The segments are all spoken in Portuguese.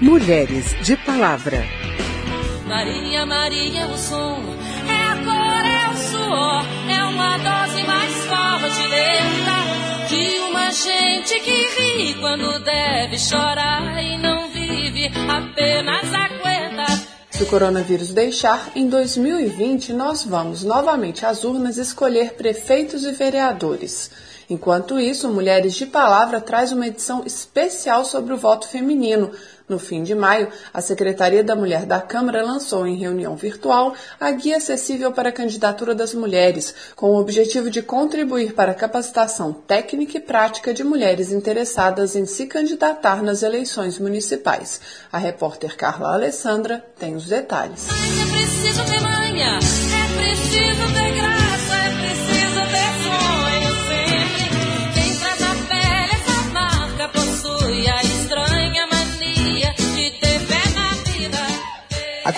Mulheres de Palavra. Maria, Maria, o som é a cor, é o suor, é uma dose mais forte lenta que uma gente que ri quando deve chorar e não vive, apenas aguenta. Se o coronavírus deixar, em 2020 nós vamos novamente às urnas escolher prefeitos e vereadores. Enquanto isso, Mulheres de Palavra traz uma edição especial sobre o voto feminino. No fim de maio, a Secretaria da Mulher da Câmara lançou em reunião virtual a Guia Acessível para a Candidatura das Mulheres, com o objetivo de contribuir para a capacitação técnica e prática de mulheres interessadas em se candidatar nas eleições municipais. A repórter Carla Alessandra tem os detalhes. Mas é preciso ter manha, é preciso ter graça,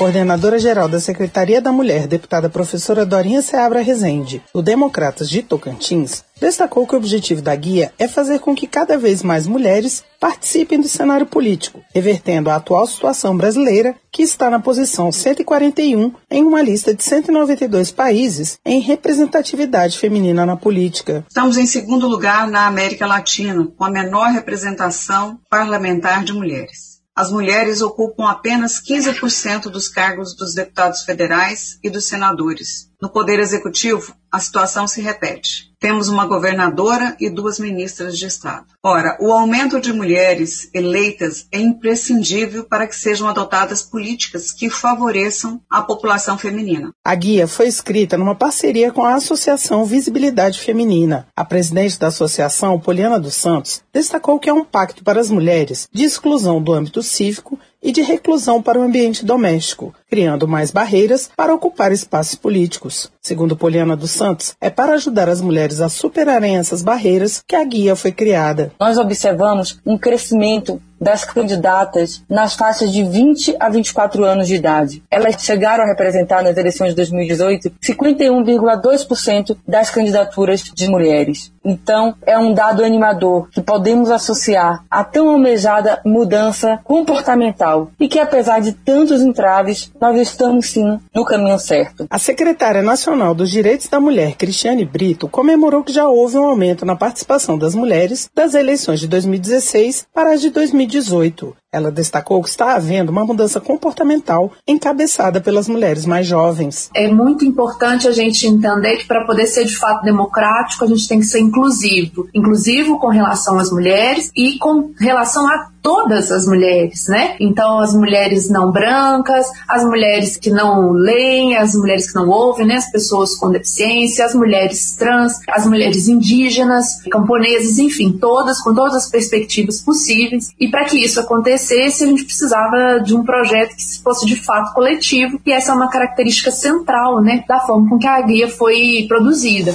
coordenadora-geral da Secretaria da Mulher, deputada professora Dorinha Seabra Rezende, do Democratas de Tocantins, destacou que o objetivo da guia é fazer com que cada vez mais mulheres participem do cenário político, revertendo a atual situação brasileira, que está na posição 141 em uma lista de 192 países em representatividade feminina na política. Estamos em segundo lugar na América Latina, com a menor representação parlamentar de mulheres. As mulheres ocupam apenas 15% dos cargos dos deputados federais e dos senadores. No Poder Executivo, a situação se repete. Temos uma governadora e duas ministras de Estado. Ora, o aumento de mulheres eleitas é imprescindível para que sejam adotadas políticas que favoreçam a população feminina. A guia foi escrita numa parceria com a Associação Visibilidade Feminina. A presidente da associação, Poliana dos Santos, destacou que é um pacto para as mulheres de exclusão do âmbito cívico e de reclusão para o ambiente doméstico, criando mais barreiras para ocupar espaços políticos. Segundo Poliana dos Santos, é para ajudar as mulheres a superarem essas barreiras que a guia foi criada. Nós observamos um crescimento das candidatas nas faixas de 20 a 24 anos de idade. Elas chegaram a representar nas eleições de 2018 51,2% das candidaturas de mulheres. Então, é um dado animador que podemos associar à tão almejada mudança comportamental e que, apesar de tantos entraves, nós estamos sim no caminho certo. A secretária nacional dos Direitos da Mulher, Cristiane Brito, comemorou que já houve um aumento na participação das mulheres das eleições de 2016 para as de 2018. Ela destacou que está havendo uma mudança comportamental encabeçada pelas mulheres mais jovens. É muito importante a gente entender que para poder ser de fato democrático, a gente tem que ser inclusivo. Inclusivo com relação às mulheres e com relação a todas as mulheres, né? Então, as mulheres não brancas, as mulheres que não leem, as mulheres que não ouvem, né? As pessoas com deficiência, as mulheres trans, as mulheres indígenas, camponesas, enfim, todas, com todas as perspectivas possíveis. E para que isso acontecesse, a gente precisava de um projeto que fosse de fato coletivo, e essa é uma característica central, né? Da forma com que a guia foi produzida.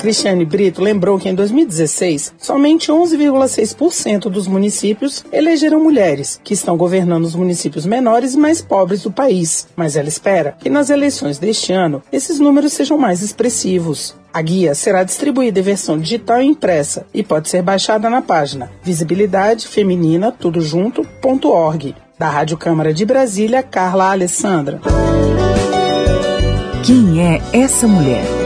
Cristiane Brito lembrou que em 2016, somente 11,6% dos municípios elegeram mulheres, que estão governando os municípios menores e mais pobres do país. Mas ela espera que nas eleições deste ano, esses números sejam mais expressivos. A guia será distribuída em versão digital e impressa e pode ser baixada na página visibilidade feminina tudo junto.org. Da Rádio Câmara de Brasília, Carla Alessandra. Quem é essa mulher?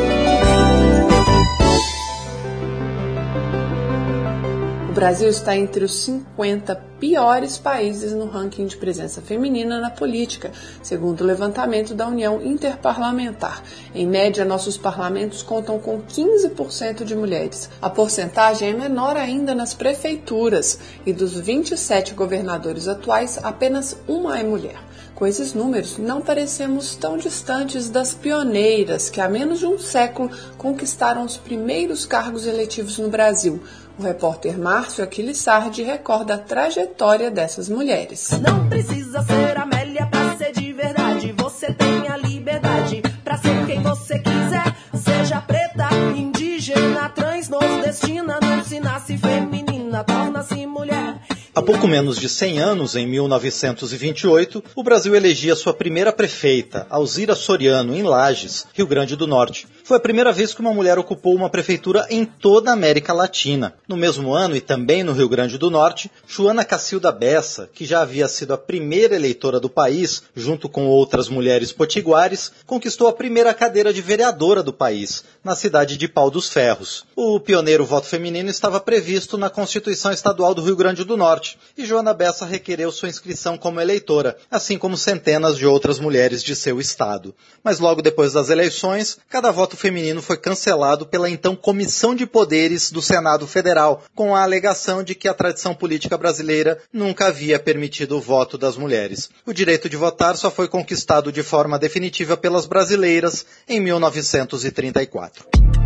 Brasil está entre os 50 piores países no ranking de presença feminina na política, segundo o levantamento da União Interparlamentar. Em média, nossos parlamentos contam com 15% de mulheres. A porcentagem é menor ainda nas prefeituras e dos 27 governadores atuais, apenas uma é mulher. Com esses números, não parecemos tão distantes das pioneiras que há menos de um século conquistaram os primeiros cargos eletivos no Brasil. O repórter Márcio Aquiles Sardi recorda a trajetória dessas mulheres. Não precisa ser Amélia pra ser de verdade. Você tem a liberdade pra ser quem você quiser. Seja preta, indígena, trans, nordestina. Não se nasce feminina, torna-se mulher. Há pouco menos de 100 anos, em 1928, o Brasil elegia sua primeira prefeita, Alzira Soriano, em Lages, Rio Grande do Norte. Foi a primeira vez que uma mulher ocupou uma prefeitura em toda a América Latina. No mesmo ano e também no Rio Grande do Norte, Joana Cacilda Bessa, que já havia sido a primeira eleitora do país, junto com outras mulheres potiguares, conquistou a primeira cadeira de vereadora do país, na cidade de Pau dos Ferros. O pioneiro voto feminino estava previsto na Constituição Estadual do Rio Grande do Norte, e Joana Bessa requereu sua inscrição como eleitora, assim como centenas de outras mulheres de seu estado. Mas logo depois das eleições, cada voto feminino foi cancelado pela então Comissão de Poderes do Senado Federal, com a alegação de que a tradição política brasileira nunca havia permitido o voto das mulheres. O direito de votar só foi conquistado de forma definitiva pelas brasileiras em 1934.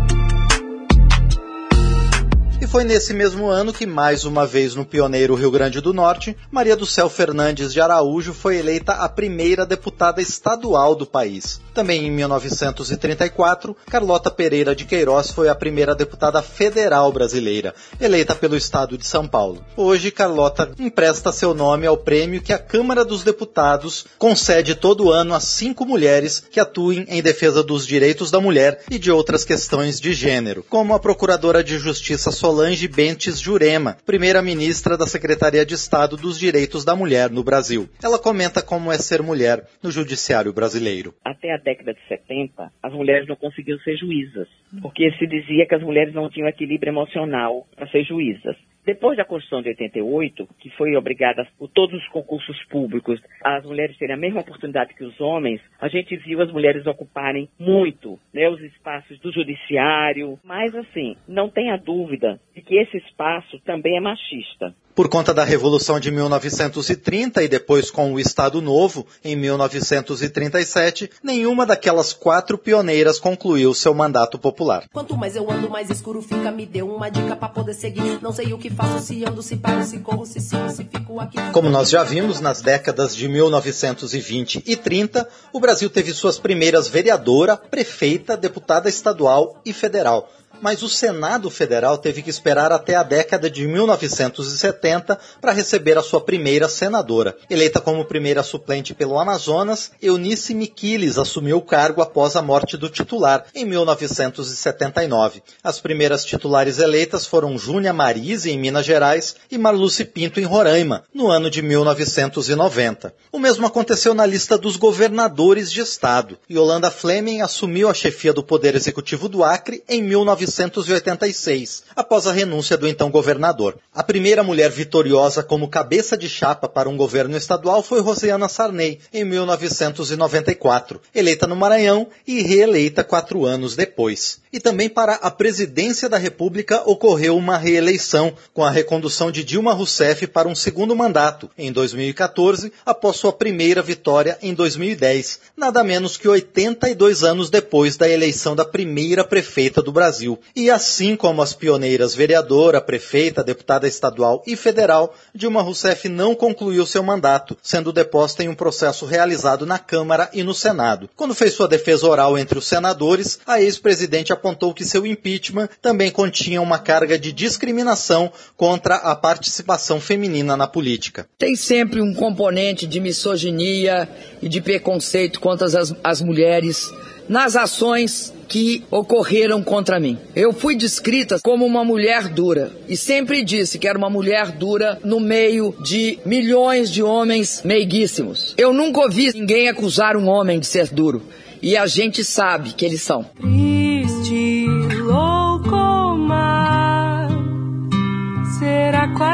E foi nesse mesmo ano que, mais uma vez no pioneiro Rio Grande do Norte, Maria do Céu Fernandes de Araújo foi eleita a primeira deputada estadual do país. Também em 1934, Carlota Pereira de Queiroz foi a primeira deputada federal brasileira, eleita pelo estado de São Paulo. Hoje, Carlota empresta seu nome ao prêmio que a Câmara dos Deputados concede todo ano a cinco mulheres que atuem em defesa dos direitos da mulher e de outras questões de gênero, como a Procuradora de Justiça Solange Bentes Jurema, primeira-ministra da Secretaria de Estado dos Direitos da Mulher no Brasil. Ela comenta como é ser mulher no judiciário brasileiro. Até a década de 70, as mulheres não conseguiam ser juízas, porque se dizia que as mulheres não tinham equilíbrio emocional para ser juízas. Depois da Constituição de 88, que foi obrigada por todos os concursos públicos as mulheres terem a mesma oportunidade que os homens, a gente viu as mulheres ocuparem muito né, os espaços do judiciário. Mas, assim, não tenha dúvida de que esse espaço também é machista. Por conta da Revolução de 1930 e depois com o Estado Novo, em 1937, nenhuma daquelas quatro pioneiras concluiu seu mandato popular. Quanto mais eu ando, mais escuro fica. Me deu uma dica pra poder seguir. Não sei o que faço, se ando, se paro, se corro, se sigo, se fico aqui. Como nós já vimos, nas décadas de 1920 e 30, o Brasil teve suas primeiras vereadora, prefeita, deputada estadual e federal mas o Senado Federal teve que esperar até a década de 1970 para receber a sua primeira senadora. Eleita como primeira suplente pelo Amazonas, Eunice Miquiles assumiu o cargo após a morte do titular, em 1979. As primeiras titulares eleitas foram Júnia Marise, em Minas Gerais, e Marluce Pinto, em Roraima, no ano de 1990. O mesmo aconteceu na lista dos governadores de estado. Yolanda Fleming assumiu a chefia do Poder Executivo do Acre em 1990. 1986, após a renúncia do então governador. A primeira mulher vitoriosa como cabeça de chapa para um governo estadual foi Rosiana Sarney, em 1994, eleita no Maranhão e reeleita quatro anos depois. E também para a presidência da República ocorreu uma reeleição, com a recondução de Dilma Rousseff para um segundo mandato, em 2014, após sua primeira vitória em 2010, nada menos que 82 anos depois da eleição da primeira prefeita do Brasil. E assim como as pioneiras vereadora, prefeita, deputada estadual e federal, Dilma Rousseff não concluiu seu mandato, sendo deposta em um processo realizado na Câmara e no Senado. Quando fez sua defesa oral entre os senadores, a ex-presidente apontou que seu impeachment também continha uma carga de discriminação contra a participação feminina na política. Tem sempre um componente de misoginia e de preconceito contra as, as mulheres nas ações que ocorreram contra mim. Eu fui descrita como uma mulher dura e sempre disse que era uma mulher dura no meio de milhões de homens meiguíssimos. Eu nunca ouvi ninguém acusar um homem de ser duro e a gente sabe que eles são.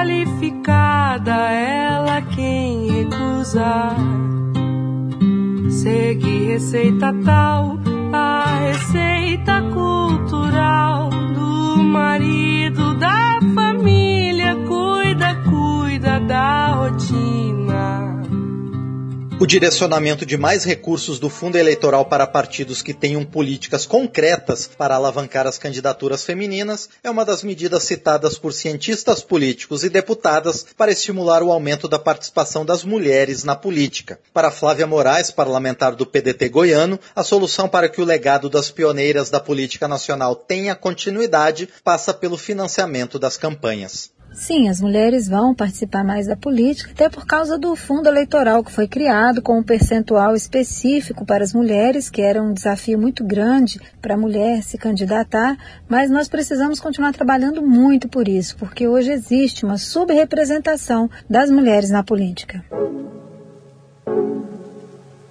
Qualificada ela quem recusar. Segue receita tal a receita cultural do marido O direcionamento de mais recursos do fundo eleitoral para partidos que tenham políticas concretas para alavancar as candidaturas femininas é uma das medidas citadas por cientistas políticos e deputadas para estimular o aumento da participação das mulheres na política. Para Flávia Moraes, parlamentar do PDT goiano, a solução para que o legado das pioneiras da política nacional tenha continuidade passa pelo financiamento das campanhas. Sim, as mulheres vão participar mais da política, até por causa do fundo eleitoral que foi criado com um percentual específico para as mulheres, que era um desafio muito grande para a mulher se candidatar, mas nós precisamos continuar trabalhando muito por isso, porque hoje existe uma subrepresentação das mulheres na política.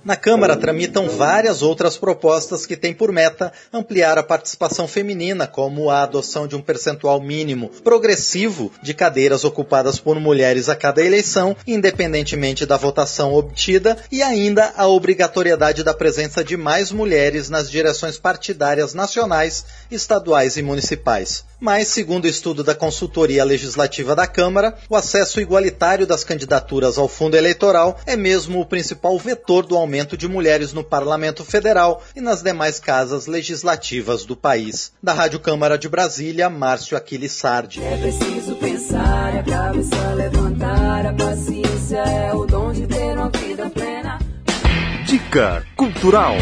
Na Câmara tramitam várias outras propostas que têm por meta ampliar a participação feminina, como a adoção de um percentual mínimo progressivo de cadeiras ocupadas por mulheres a cada eleição, independentemente da votação obtida, e ainda a obrigatoriedade da presença de mais mulheres nas direções partidárias nacionais, estaduais e municipais. Mas, segundo o estudo da Consultoria Legislativa da Câmara, o acesso igualitário das candidaturas ao fundo eleitoral é mesmo o principal vetor do aumento de mulheres no Parlamento Federal e nas demais casas legislativas do país. Da Rádio Câmara de Brasília, Márcio Aquiles Sardi. É preciso pensar, a cabeça levantar, a paciência é o dom de ter uma vida plena. Dica Cultural.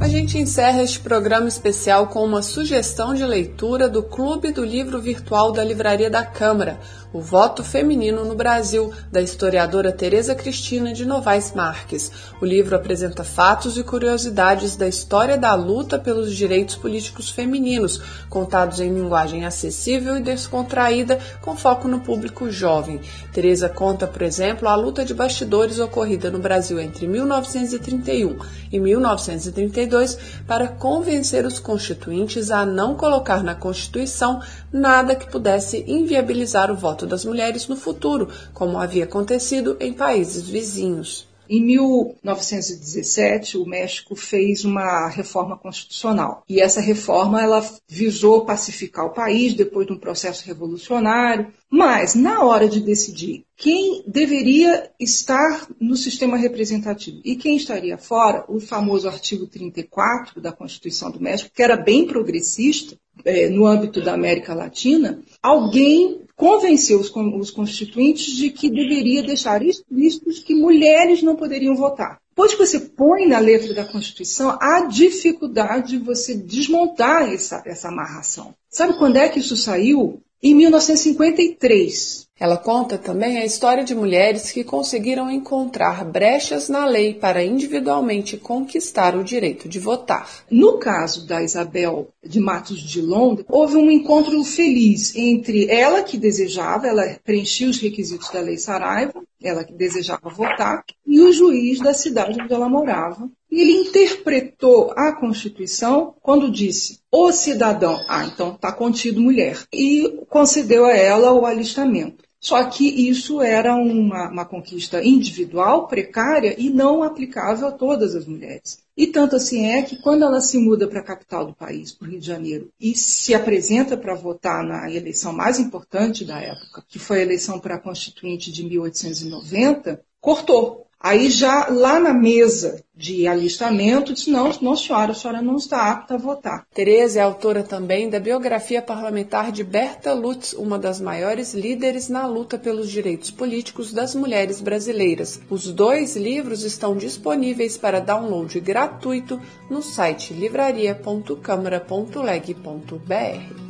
A gente encerra este programa especial com uma sugestão de leitura do Clube do Livro Virtual da Livraria da Câmara, O Voto Feminino no Brasil, da historiadora Tereza Cristina de Novaes Marques. O livro apresenta fatos e curiosidades da história da luta pelos direitos políticos femininos, contados em linguagem acessível e descontraída, com foco no público jovem. Tereza conta, por exemplo, a luta de bastidores ocorrida no Brasil entre 1931 e 1932 para convencer os constituintes a não colocar na Constituição nada que pudesse inviabilizar o voto das mulheres no futuro, como havia acontecido em países vizinhos. Em 1917, o México fez uma reforma constitucional. E essa reforma ela visou pacificar o país depois de um processo revolucionário. Mas, na hora de decidir quem deveria estar no sistema representativo e quem estaria fora, o famoso artigo 34 da Constituição do México, que era bem progressista é, no âmbito da América Latina, alguém convenceu os, os constituintes de que deveria deixar explícitos que mulheres não poderiam votar. Depois que você põe na letra da Constituição, há dificuldade de você desmontar essa, essa amarração. Sabe quando é que isso saiu? Em 1953. Ela conta também a história de mulheres que conseguiram encontrar brechas na lei para individualmente conquistar o direito de votar. No caso da Isabel de Matos de Londres, houve um encontro feliz entre ela que desejava, ela preenchia os requisitos da Lei Saraiva, ela desejava votar, e o juiz da cidade onde ela morava. E ele interpretou a Constituição quando disse o cidadão, ah, então está contido mulher, e concedeu a ela o alistamento. Só que isso era uma, uma, conquista individual, precária e não aplicável a todas as mulheres. E tanto assim é que quando ela se muda para a capital do país, para o Rio de Janeiro, e se apresenta para votar na eleição mais importante da época, que foi a eleição para a Constituinte de 1890, cortou. Aí já lá na mesa de alistamento, disse, não, não senhora, a senhora não está apta a votar. Tereza é autora também da biografia parlamentar de Berta Lutz, uma das maiores líderes na luta pelos direitos políticos das mulheres brasileiras. Os dois livros estão disponíveis para download gratuito no site livraria.câmara.leg.br.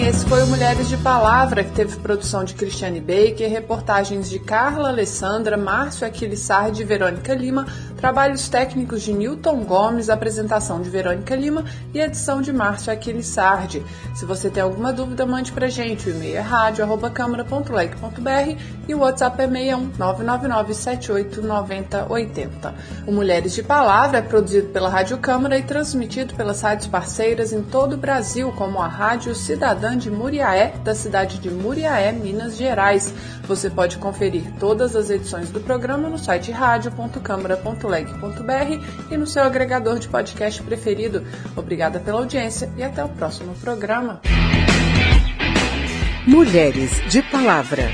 Esse foi o Mulheres de Palavra, que teve produção de Cristiane Baker, reportagens de Carla Alessandra, Márcio Aquilissardi e Verônica Lima, trabalhos técnicos de Newton Gomes, apresentação de Verônica Lima e edição de Márcio Aquilissardi. Se você tem alguma dúvida, mande pra gente. O e-mail é rádio.câmara.leg.br e o WhatsApp é 61 999789080. O Mulheres de Palavra é produzido pela Rádio Câmara e transmitido pelas rádios parceiras em todo o Brasil, como a Rádio Cidadã de Muriaé, da cidade de Muriaé, Minas Gerais. Você pode conferir todas as edições do programa no site radio.câmara.leg.br e no seu agregador de podcast preferido. Obrigada pela audiência e até o próximo programa. Mulheres de Palavra.